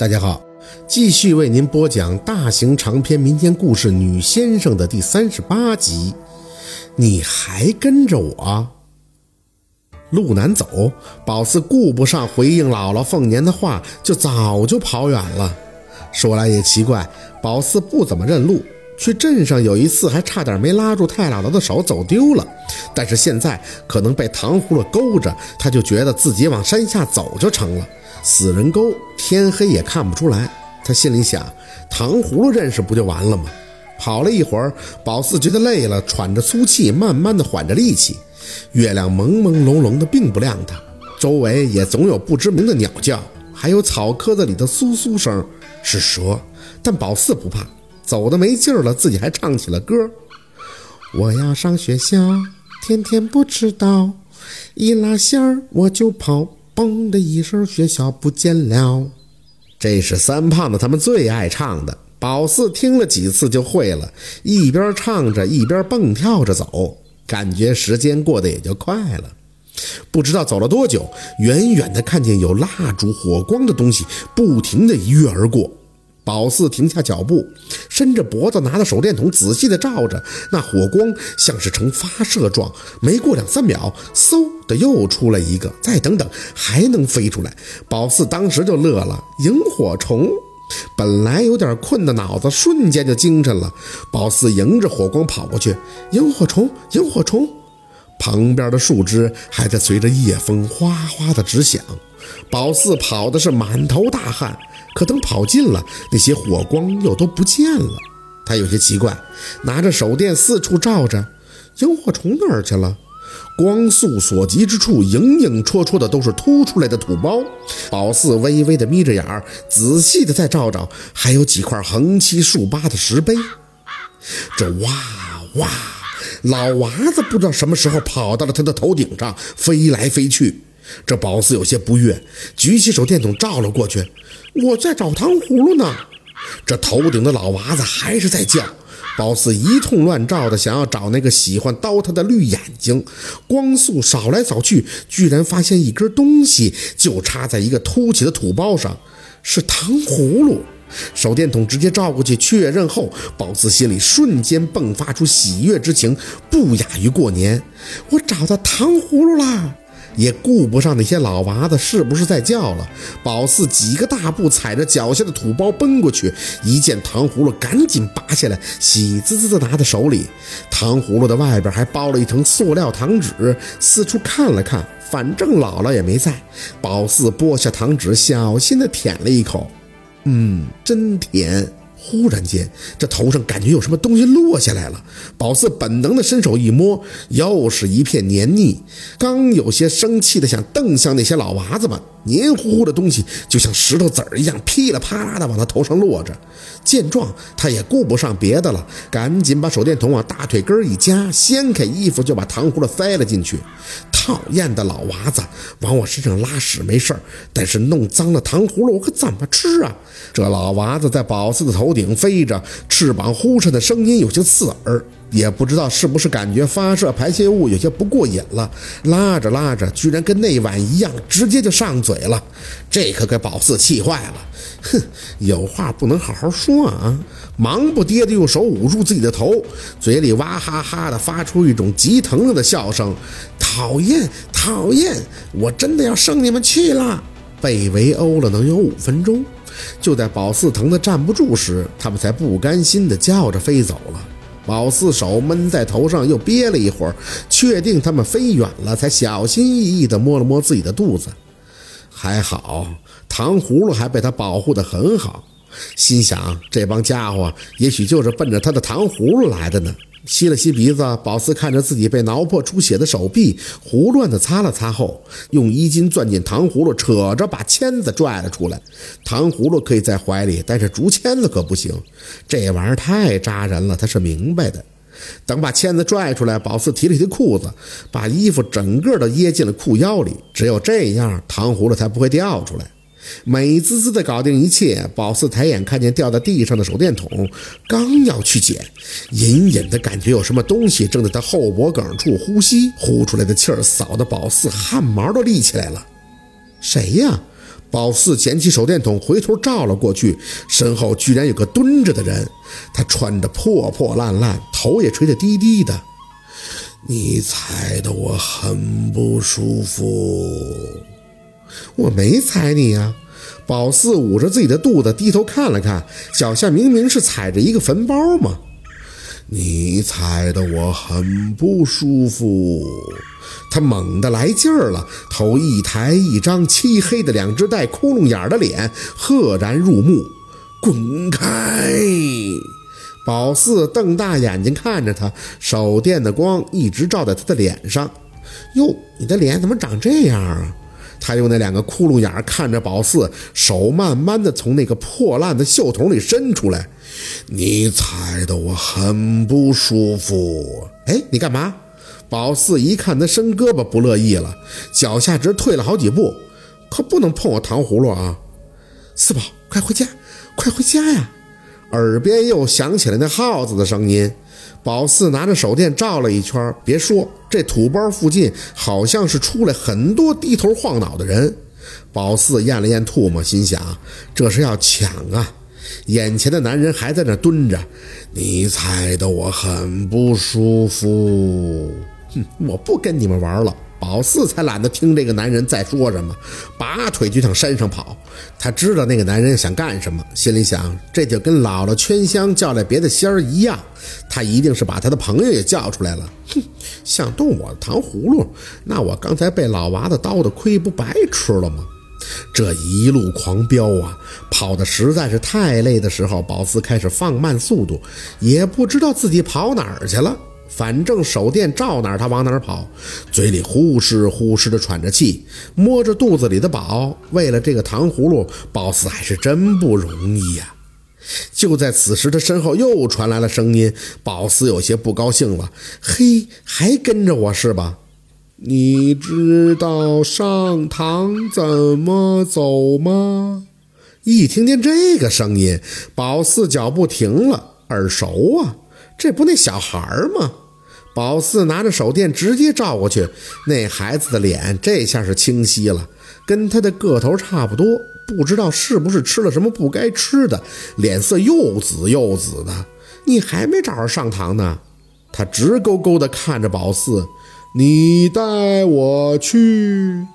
大家好，继续为您播讲大型长篇民间故事《女先生》的第三十八集。你还跟着我？路难走，宝四顾不上回应姥姥凤年的话，就早就跑远了。说来也奇怪，宝四不怎么认路，去镇上有一次还差点没拉住太姥姥的手走丢了。但是现在可能被糖葫芦勾着，他就觉得自己往山下走就成了。死人沟，天黑也看不出来。他心里想，糖葫芦认识不就完了吗？跑了一会儿，宝四觉得累了，喘着粗气，慢慢的缓着力气。月亮朦朦胧胧的，并不亮堂，周围也总有不知名的鸟叫，还有草棵子里的簌簌声，是蛇。但宝四不怕，走的没劲儿了，自己还唱起了歌：我要上学校，天天不迟到，一拉线儿我就跑。嘣的一声，学校不见了。这是三胖子他们最爱唱的。宝四听了几次就会了，一边唱着一边蹦跳着走，感觉时间过得也就快了。不知道走了多久，远远的看见有蜡烛火光的东西不停的一跃而过。宝四停下脚步，伸着脖子，拿着手电筒仔细的照着，那火光像是呈发射状。没过两三秒，嗖的又出来一个，再等等，还能飞出来。宝四当时就乐了，萤火虫。本来有点困的脑子瞬间就精神了。宝四迎着火光跑过去，萤火虫，萤火虫。旁边的树枝还在随着夜风哗哗的直响。宝四跑的是满头大汗。可等跑近了，那些火光又都不见了。他有些奇怪，拿着手电四处照着，萤火虫哪儿去了？光速所及之处，影影绰绰的都是凸出来的土包。宝四微微的眯着眼儿，仔细的再照照，还有几块横七竖八的石碑。这哇哇，老娃子不知道什么时候跑到了他的头顶上，飞来飞去。这宝四有些不悦，举起手电筒照了过去。我在找糖葫芦呢。这头顶的老娃子还是在叫。宝四一通乱照的，想要找那个喜欢叨他的绿眼睛。光速扫来扫去，居然发现一根东西就插在一个凸起的土包上，是糖葫芦。手电筒直接照过去确认后，宝四心里瞬间迸发出喜悦之情，不亚于过年。我找到糖葫芦啦！也顾不上那些老娃子是不是在叫了，宝四几个大步踩着脚下的土包奔过去，一见糖葫芦，赶紧拔下来，喜滋滋的拿在手里。糖葫芦的外边还包了一层塑料糖纸，四处看了看，反正姥姥也没在。宝四剥下糖纸，小心的舔了一口，嗯，真甜。忽然间，这头上感觉有什么东西落下来了。宝四本能的伸手一摸，又是一片黏腻。刚有些生气的想瞪向那些老娃子们，黏糊糊的东西就像石头子儿一样噼里啪啦的往他头上落着。见状，他也顾不上别的了，赶紧把手电筒往大腿根一夹，掀开衣服就把糖葫芦塞了进去。讨厌的老娃子，往我身上拉屎没事儿，但是弄脏了糖葫芦，我可怎么吃啊？这老娃子在宝四的头头顶飞着，翅膀呼扇的声音有些刺耳，也不知道是不是感觉发射排泄物有些不过瘾了，拉着拉着，居然跟那晚一样，直接就上嘴了。这可给宝四气坏了，哼，有话不能好好说啊！忙不迭地用手捂住自己的头，嘴里哇哈哈的发出一种极疼了的笑声。讨厌，讨厌！我真的要生你们气了！被围殴了能有五分钟，就在宝四疼得站不住时，他们才不甘心地叫着飞走了。宝四手闷在头上，又憋了一会儿，确定他们飞远了，才小心翼翼地摸了摸自己的肚子。还好，糖葫芦还被他保护得很好。心想，这帮家伙也许就是奔着他的糖葫芦来的呢。吸了吸鼻子，宝四看着自己被挠破出血的手臂，胡乱的擦了擦后，用衣襟攥紧糖葫芦，扯着把签子拽了出来。糖葫芦可以在怀里，但是竹签子可不行，这玩意儿太扎人了，他是明白的。等把签子拽出来，宝四提了提裤子，把衣服整个都掖进了裤腰里，只有这样，糖葫芦才不会掉出来。美滋滋的搞定一切，宝四抬眼看见掉在地上的手电筒，刚要去捡，隐隐的感觉有什么东西正在他后脖梗处呼吸，呼出来的气儿扫得宝四汗毛都立起来了。谁呀？宝四捡起手电筒，回头照了过去，身后居然有个蹲着的人，他穿着破破烂烂，头也垂得低低的。你踩得我很不舒服，我没踩你呀。宝四捂着自己的肚子，低头看了看，脚下明明是踩着一个坟包嘛。你踩得我很不舒服。他猛地来劲儿了，头一抬一张，漆黑的两只带窟窿眼的脸赫然入目。滚开！宝四瞪大眼睛看着他，手电的光一直照在他的脸上。哟，你的脸怎么长这样啊？他用那两个窟窿眼看着宝四，手慢慢的从那个破烂的袖筒里伸出来。你踩得我很不舒服。哎，你干嘛？宝四一看他伸胳膊，不乐意了，脚下直退了好几步。可不能碰我糖葫芦啊！四宝，快回家，快回家呀！耳边又响起了那耗子的声音。宝四拿着手电照了一圈，别说，这土包附近好像是出来很多低头晃脑的人。宝四咽了咽唾沫，心想：这是要抢啊！眼前的男人还在那蹲着，你踩得我很不舒服。哼，我不跟你们玩了。宝四才懒得听这个男人在说什么，拔腿就向山上跑。他知道那个男人想干什么，心里想，这就跟姥姥圈香叫来别的仙儿一样，他一定是把他的朋友也叫出来了。哼，想动我的糖葫芦，那我刚才被老娃子刀的亏不白吃了吗？这一路狂飙啊，跑的实在是太累的时候，宝四开始放慢速度，也不知道自己跑哪儿去了。反正手电照哪儿，他往哪儿跑，嘴里呼哧呼哧的喘着气，摸着肚子里的宝。为了这个糖葫芦，宝四还是真不容易呀。就在此时，他身后又传来了声音，宝四有些不高兴了：“嘿，还跟着我是吧？你知道上堂怎么走吗？”一听见这个声音，宝四脚步停了，耳熟啊，这不那小孩儿吗？宝四拿着手电直接照过去，那孩子的脸这下是清晰了，跟他的个头差不多，不知道是不是吃了什么不该吃的，脸色又紫又紫的。你还没找着上堂呢？他直勾勾地看着宝四，你带我去。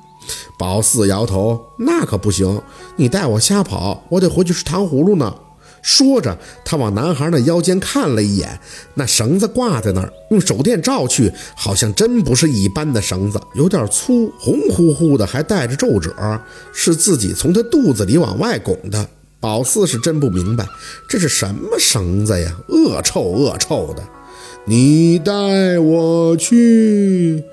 宝四摇头，那可不行，你带我瞎跑，我得回去吃糖葫芦呢。说着，他往男孩的腰间看了一眼，那绳子挂在那儿，用手电照去，好像真不是一般的绳子，有点粗，红乎乎的，还带着皱褶，是自己从他肚子里往外拱的。宝四是真不明白，这是什么绳子呀？恶臭恶臭的！你带我去。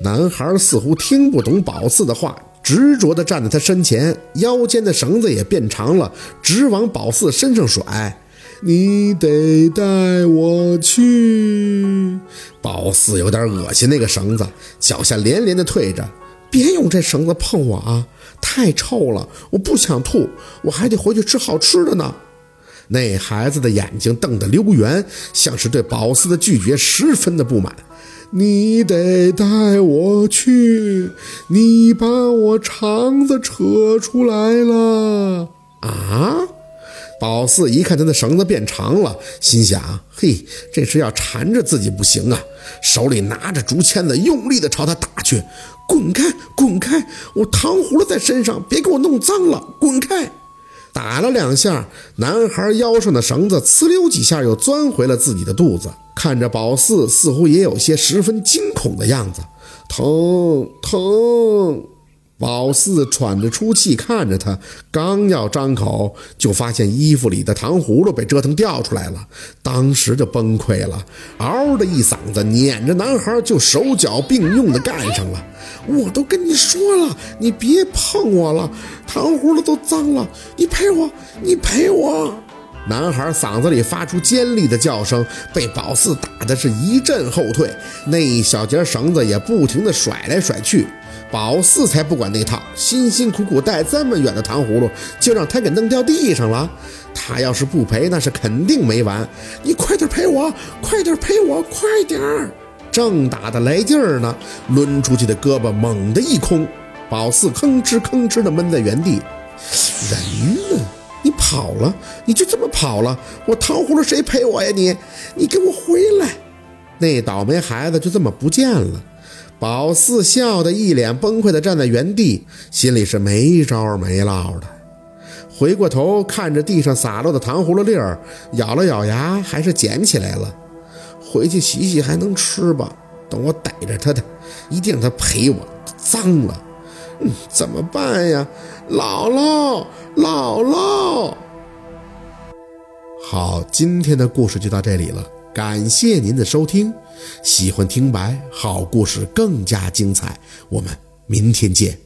男孩似乎听不懂宝四的话。执着地站在他身前，腰间的绳子也变长了，直往宝四身上甩。你得带我去。宝四有点恶心那个绳子，脚下连连地退着。别用这绳子碰我啊，太臭了，我不想吐，我还得回去吃好吃的呢。那孩子的眼睛瞪得溜圆，像是对宝四的拒绝十分的不满。你得带我去，你把我肠子扯出来了啊！宝四一看他的绳子变长了，心想：嘿，这是要缠着自己不行啊！手里拿着竹签子，用力地朝他打去。滚开，滚开！我糖葫芦在身上，别给我弄脏了！滚开！打了两下，男孩腰上的绳子呲溜几下又钻回了自己的肚子。看着宝四，似乎也有些十分惊恐的样子，疼疼。宝四喘着粗气看着他，刚要张口，就发现衣服里的糖葫芦被折腾掉出来了，当时就崩溃了，嗷的一嗓子，撵着男孩就手脚并用的干上了。我都跟你说了，你别碰我了，糖葫芦都脏了，你赔我，你赔我。男孩嗓子里发出尖利的叫声，被宝四打的是一阵后退，那一小截绳子也不停的甩来甩去。宝四才不管那套，辛辛苦苦带这么远的糖葫芦，就让他给弄掉地上了。他要是不赔，那是肯定没完。你快点赔我，快点赔我，快点儿！正打的来劲儿呢，抡出去的胳膊猛地一空，宝四吭哧吭哧的闷在原地。人呢？你跑了，你就这么跑了？我糖葫芦谁赔我呀？你，你给我回来！那倒霉孩子就这么不见了。宝四笑得一脸崩溃地站在原地，心里是没招没落的。回过头看着地上洒落的糖葫芦粒儿，咬了咬牙，还是捡起来了。回去洗洗还能吃吧？等我逮着他的，一定让他赔我。脏了，怎么办呀？姥姥，姥姥。好，今天的故事就到这里了，感谢您的收听。喜欢听白好故事更加精彩，我们明天见。